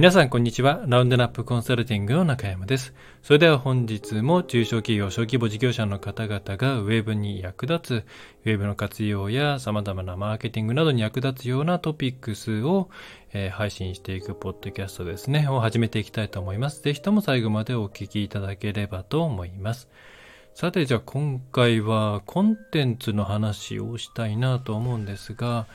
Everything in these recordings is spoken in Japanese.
皆さんこんにちは。ラウンドナップコンサルティングの中山です。それでは本日も中小企業、小規模事業者の方々がウェブに役立つ、ウェブの活用や様々なマーケティングなどに役立つようなトピックスを、えー、配信していくポッドキャストですね、を始めていきたいと思います。ぜひとも最後までお聞きいただければと思います。さてじゃあ今回はコンテンツの話をしたいなと思うんですが、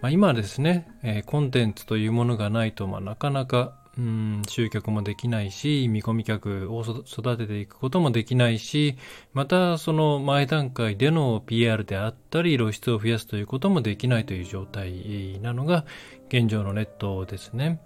まあ、今ですね、えー、コンテンツというものがないと、まあ、なかなか、うん、集客もできないし、見込み客を育てていくこともできないし、またその前段階での PR であったり、露出を増やすということもできないという状態なのが現状のネットですね。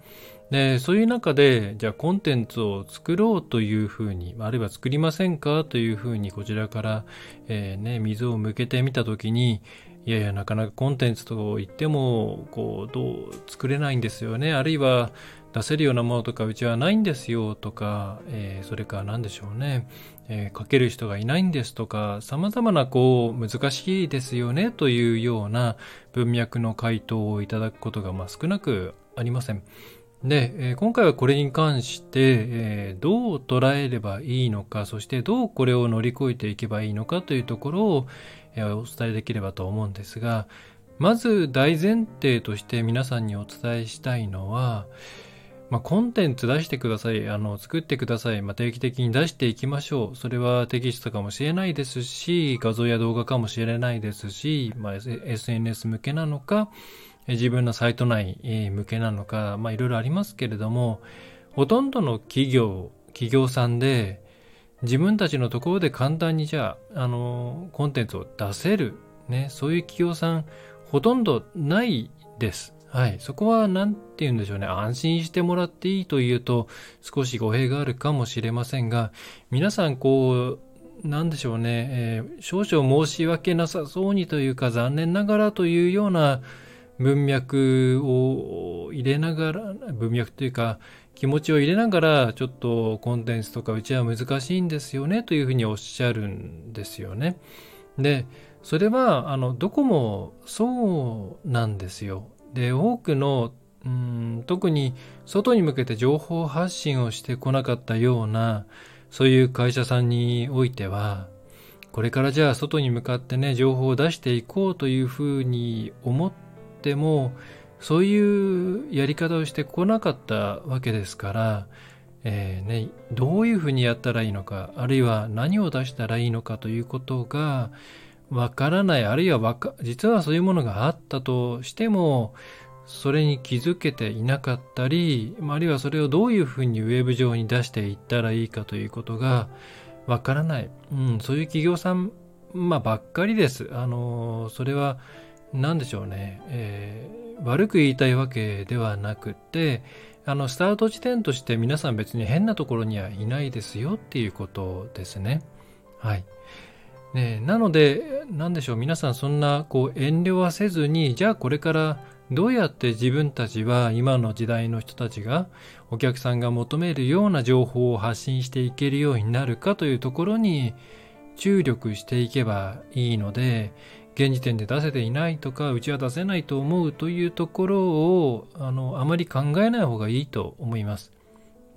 で、そういう中で、じゃあコンテンツを作ろうというふうに、あるいは作りませんかというふうにこちらから、えー、ね、水を向けてみたときに、いやいや、なかなかコンテンツと言っても、こう、どう作れないんですよね。あるいは、出せるようなものとか、うちはないんですよとか、えー、それから何でしょうね。えー、書ける人がいないんですとか、様々な、こう、難しいですよねというような文脈の回答をいただくことが、まあ、少なくありません。で、えー、今回はこれに関して、えー、どう捉えればいいのか、そしてどうこれを乗り越えていけばいいのかというところを、お伝えできればと思うんですが、まず大前提として皆さんにお伝えしたいのは、まあ、コンテンツ出してください。あの、作ってください。まあ、定期的に出していきましょう。それはテキストかもしれないですし、画像や動画かもしれないですし、まあ、SNS 向けなのか、自分のサイト内向けなのか、まあ、いろいろありますけれども、ほとんどの企業、企業さんで、自分たちのところで簡単にじゃあ、あの、コンテンツを出せる、ね、そういう企業さん、ほとんどないです。はい。そこは、なんて言うんでしょうね。安心してもらっていいというと、少し語弊があるかもしれませんが、皆さん、こう、なんでしょうね、えー、少々申し訳なさそうにというか、残念ながらというような文脈を入れながら、文脈というか、気持ちを入れながら、ちょっとコンテンツとかうちは難しいんですよねというふうにおっしゃるんですよね。で、それは、あの、どこもそうなんですよ。で、多くの、うん、特に外に向けて情報発信をしてこなかったような、そういう会社さんにおいては、これからじゃあ外に向かってね、情報を出していこうというふうに思っても、そういうやり方をしてこなかったわけですから、えーね、どういうふうにやったらいいのか、あるいは何を出したらいいのかということがわからない、あるいはわか実はそういうものがあったとしても、それに気づけていなかったり、あるいはそれをどういうふうにウェブ上に出していったらいいかということがわからない。うん、そういう企業さん、まあ、ばっかりです。あの、それは、何でしょうね。えー悪く言いたいわけではなくて、あの、スタート地点として皆さん別に変なところにはいないですよっていうことですね。はい。ね、なので、なんでしょう、皆さんそんなこう遠慮はせずに、じゃあこれからどうやって自分たちは今の時代の人たちがお客さんが求めるような情報を発信していけるようになるかというところに注力していけばいいので、現時点で出せていないとか、うちは出せないと思うというところを、あの、あまり考えない方がいいと思います。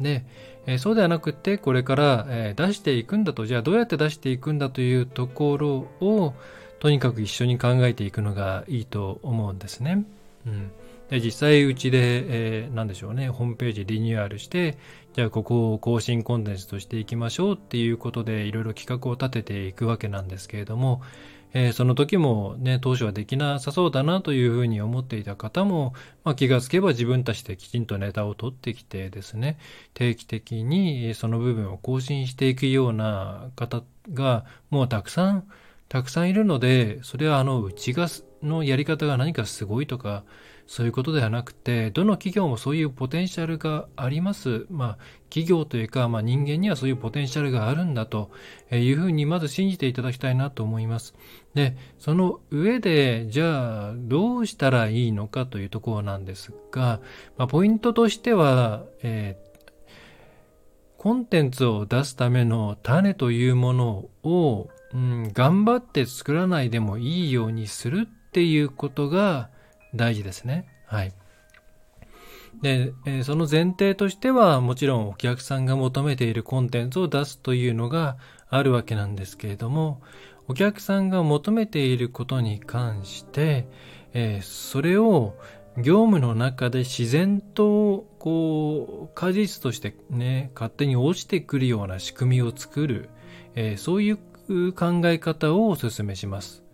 で、え、そうではなくて、これから、え、出していくんだと、じゃあどうやって出していくんだというところを、とにかく一緒に考えていくのがいいと思うんですね。うん。で実際うちで、えー、何でしょうね、ホームページリニューアルして、じゃあここを更新コンテンツとしていきましょうっていうことでいろいろ企画を立てていくわけなんですけれども、えー、その時もね、当初はできなさそうだなというふうに思っていた方も、まあ、気がつけば自分たちできちんとネタを取ってきてですね、定期的にその部分を更新していくような方がもうたくさん、たくさんいるので、それはあの、うちが、のやり方が何かすごいとか、そういうことではなくて、どの企業もそういうポテンシャルがあります。まあ、企業というか、まあ人間にはそういうポテンシャルがあるんだというふうにまず信じていただきたいなと思います。で、その上で、じゃあ、どうしたらいいのかというところなんですが、まあ、ポイントとしては、えーコンテンツを出すための種というものを、うん、頑張って作らないでもいいようにするっていうことが大事ですね。はい。で、え、その前提としては、もちろんお客さんが求めているコンテンツを出すというのがあるわけなんですけれども、お客さんが求めていることに関して、え、それを業務の中で自然とこう果実としてね勝手に落ちてくるような仕組みを作る、え、そういう考え方をお勧めします。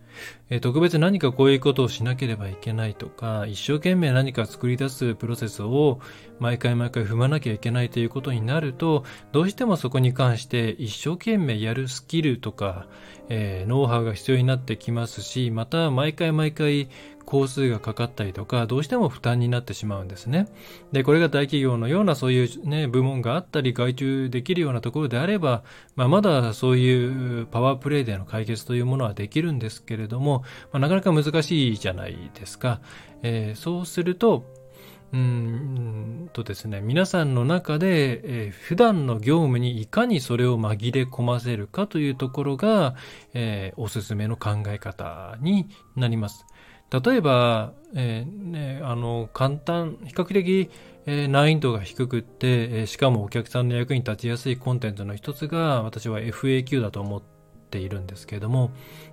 え、特別何かこういうことをしなければいけないとか、一生懸命何か作り出すプロセスを毎回毎回踏まなきゃいけないということになると、どうしてもそこに関して一生懸命やるスキルとか、えー、ノウハウが必要になってきますし、また毎回毎回工数がかかったりとか、どうしても負担になってしまうんですね。で、これが大企業のようなそういうね、部門があったり、外注できるようなところであれば、まあ、まだそういうパワープレイでの解決というものはできるんですけれども、まあ、なかなか難しいじゃないですか。えー、そうすると、うんとですね、皆さんの中で、えー、普段の業務にいかにそれを紛れ込ませるかというところが、えー、おすすめの考え方になります。例えば、えー、ね、あの、簡単、比較的、えー、難易度が低くって、えー、しかもお客さんの役に立ちやすいコンテンツの一つが、私は FAQ だと思ってているんですけれども、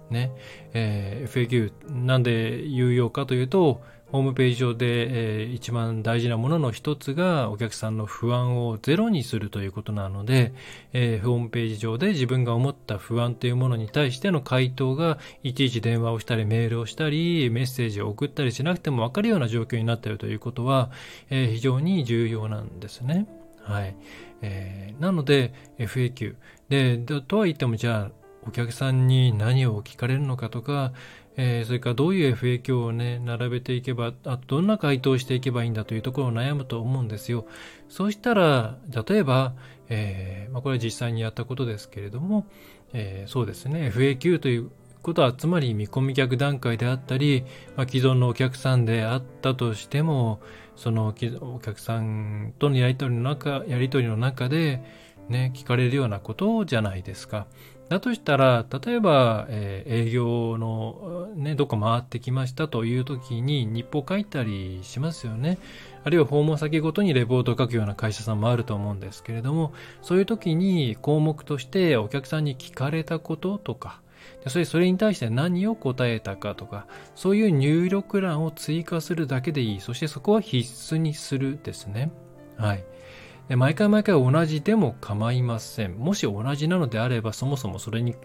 ね、えー、FAQ なんで有用かというと、ホームページ上で、えー、一番大事なものの一つがお客さんの不安をゼロにするということなので、えー、ホームページ上で自分が思った不安というものに対しての回答がいちいち電話をしたりメールをしたりメッセージを送ったりしなくても分かるような状況になっているということは、えー、非常に重要なんですね。はい。えー、なので FAQ。で、とは言ってもじゃあお客さんに何を聞かれるのかとか、えー、それからどういう FAQ をね、並べていけば、あとどんな回答をしていけばいいんだというところを悩むと思うんですよ。そうしたら、例えば、えー、まあ、これは実際にやったことですけれども、えー、そうですね、FAQ ということは、つまり見込み客段階であったり、まあ、既存のお客さんであったとしても、そのお客さんとのやり取りの中、やり取りの中で、ね、聞かれるようなことじゃないですか。だとしたら、例えば、えー、営業の、ね、どこ回ってきましたという時に日報書いたりしますよね。あるいは訪問先ごとにレポートを書くような会社さんもあると思うんですけれども、そういう時に項目としてお客さんに聞かれたこととか、それそれに対して何を答えたかとか、そういう入力欄を追加するだけでいい。そしてそこは必須にするですね。はい。で毎回毎回同じでも構いません。もし同じなのであれば、そもそもそれに、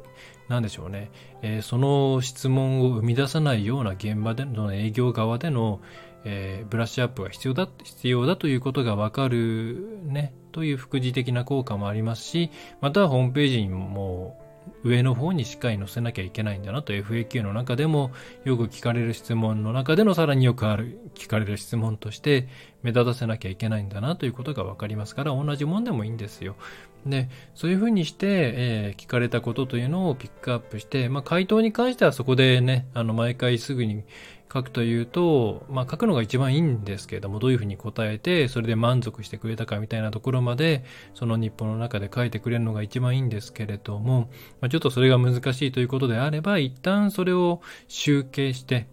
何でしょうね、えー、その質問を生み出さないような現場での営業側での、えー、ブラッシュアップが必要だ、必要だということがわかるね、という副次的な効果もありますし、またはホームページにも上の方にしっかり載せなきゃいけないんだなと FAQ の中でもよく聞かれる質問の中でのさらによくある聞かれる質問として目立たせなきゃいけないんだなということが分かりますから同じもんでもいいんですよ。で、そういうふうにして、えー、聞かれたことというのをピックアップして、まあ、回答に関してはそこでね、あの、毎回すぐに書くというと、まあ、書くのが一番いいんですけれども、どういうふうに答えて、それで満足してくれたかみたいなところまで、その日本の中で書いてくれるのが一番いいんですけれども、まあ、ちょっとそれが難しいということであれば、一旦それを集計して、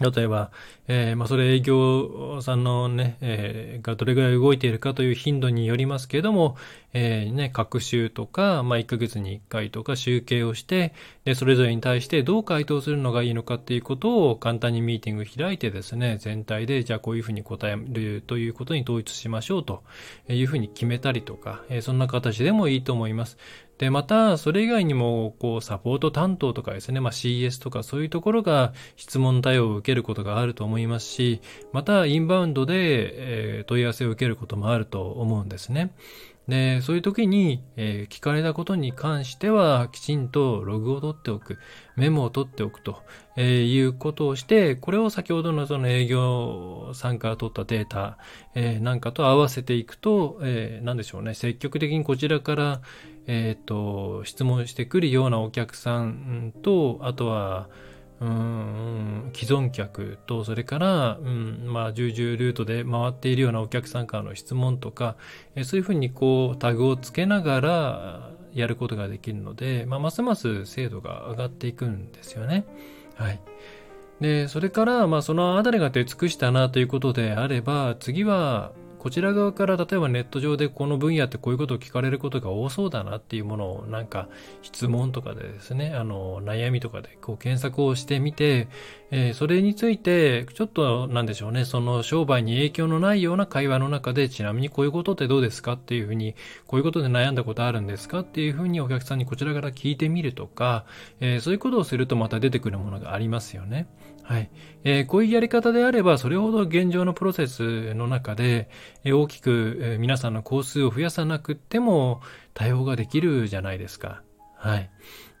例えば、えー、まあ、それ営業さんのね、えー、がどれぐらい動いているかという頻度によりますけれども、えー、ね、各週とか、まあ、1ヶ月に1回とか集計をして、で、それぞれに対してどう回答するのがいいのかっていうことを簡単にミーティング開いてですね、全体で、じゃあこういうふうに答えるということに統一しましょうというふうに決めたりとか、えそんな形でもいいと思います。で、また、それ以外にも、こう、サポート担当とかですね、まあ、CS とかそういうところが質問対応を受けることがあると思いますし、また、インバウンドで、えー、問い合わせを受けることもあると思うんですね。で、そういう時に、えー、聞かれたことに関しては、きちんとログを取っておく、メモを取っておくと、えー、いうことをして、これを先ほどのその営業さんから取ったデータ、えー、なんかと合わせていくと、えー、なんでしょうね、積極的にこちらから、えっ、と、質問してくるようなお客さんと、あとは、うん既存客とそれから、うんまあ、重々ルートで回っているようなお客さんからの質問とか、えそういうふうにこうタグをつけながらやることができるので、まあ、ますます精度が上がっていくんですよね。はい。で、それから、まあ、そのあたりが出尽くしたなということであれば、次は、こちら側から例えばネット上でこの分野ってこういうことを聞かれることが多そうだなっていうものをなんか質問とかでですね、あの悩みとかでこう検索をしてみて、えー、それについてちょっとなんでしょうね、その商売に影響のないような会話の中でちなみにこういうことってどうですかっていうふうに、こういうことで悩んだことあるんですかっていうふうにお客さんにこちらから聞いてみるとか、えー、そういうことをするとまた出てくるものがありますよね。はい。えー、こういうやり方であれば、それほど現状のプロセスの中で、えー、大きく、えー、皆さんの工数を増やさなくても対応ができるじゃないですか。はい。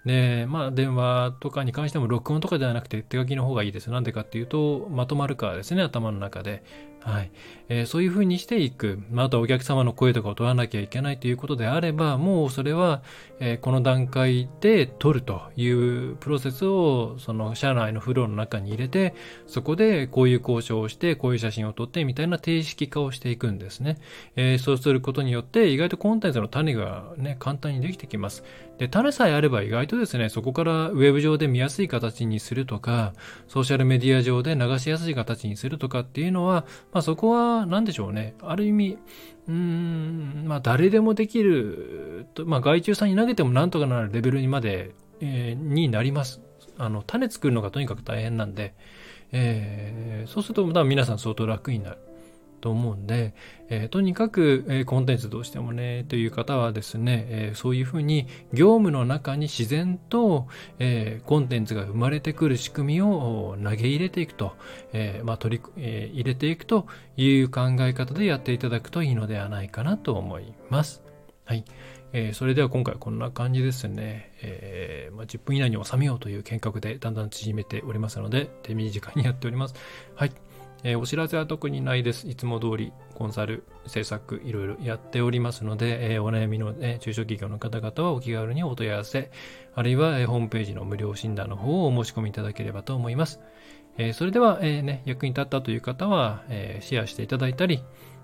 で、まあ、電話とかに関しても録音とかではなくて手書きの方がいいです。なんでかっていうと、まとまるからですね、頭の中で。はい。えー、そういうふうにしていく。またお客様の声とかを取らなきゃいけないということであれば、もうそれは、えー、この段階で取るというプロセスを、その社内のフローの中に入れて、そこでこういう交渉をして、こういう写真を撮ってみたいな定式化をしていくんですね。えー、そうすることによって、意外とコンテンツの種がね、簡単にできてきます。で、種さえあれば意外とですね、そこからウェブ上で見やすい形にするとか、ソーシャルメディア上で流しやすい形にするとかっていうのは、まあそこは何でしょうね。ある意味、うーん、まあ誰でもできる、まあ外注さんに投げてもなんとかなるレベルにまで、えー、になります。あの、種作るのがとにかく大変なんで、えー、そうすると、ま皆さん相当楽になる。と思うんで、えー、とにかく、えー、コンテンツどうしてもね、という方はですね、えー、そういうふうに業務の中に自然と、えコンテンツが生まれてくる仕組みを投げ入れていくと、えまあ、取り、え入れていくという考え方でやっていただくといいのではないかなと思います。はい。えー、それでは今回こんな感じですね。えー、まあ、10分以内に収めようという計画でだんだん縮めておりますので、手短にやっております。はい。えー、お知らせは特にないです。いつも通りコンサル、制作、いろいろやっておりますので、えー、お悩みの、ね、中小企業の方々はお気軽にお問い合わせ、あるいは、えー、ホームページの無料診断の方をお申し込みいただければと思います。え、それでは、えね、役に立ったという方は、え、シェアしていただいたり、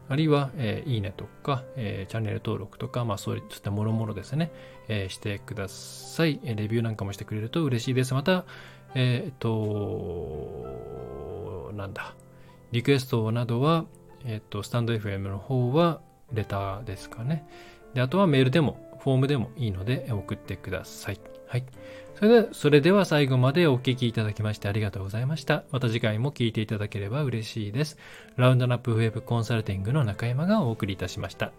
あるいは、え、いいねとか、え、チャンネル登録とか、まあそういったもろもろですね、え、してください。レビューなんかもしてくれると嬉しいです。また、えっ、と、なんだ。リクエストなどは、えっと、スタンド FM の方はレターですかね。で、あとはメールでも、フォームでもいいので送ってください。はい。それでそれでは最後までお聞きいただきましてありがとうございました。また次回も聞いていただければ嬉しいです。ラウンドナップウェブコンサルティングの中山がお送りいたしました。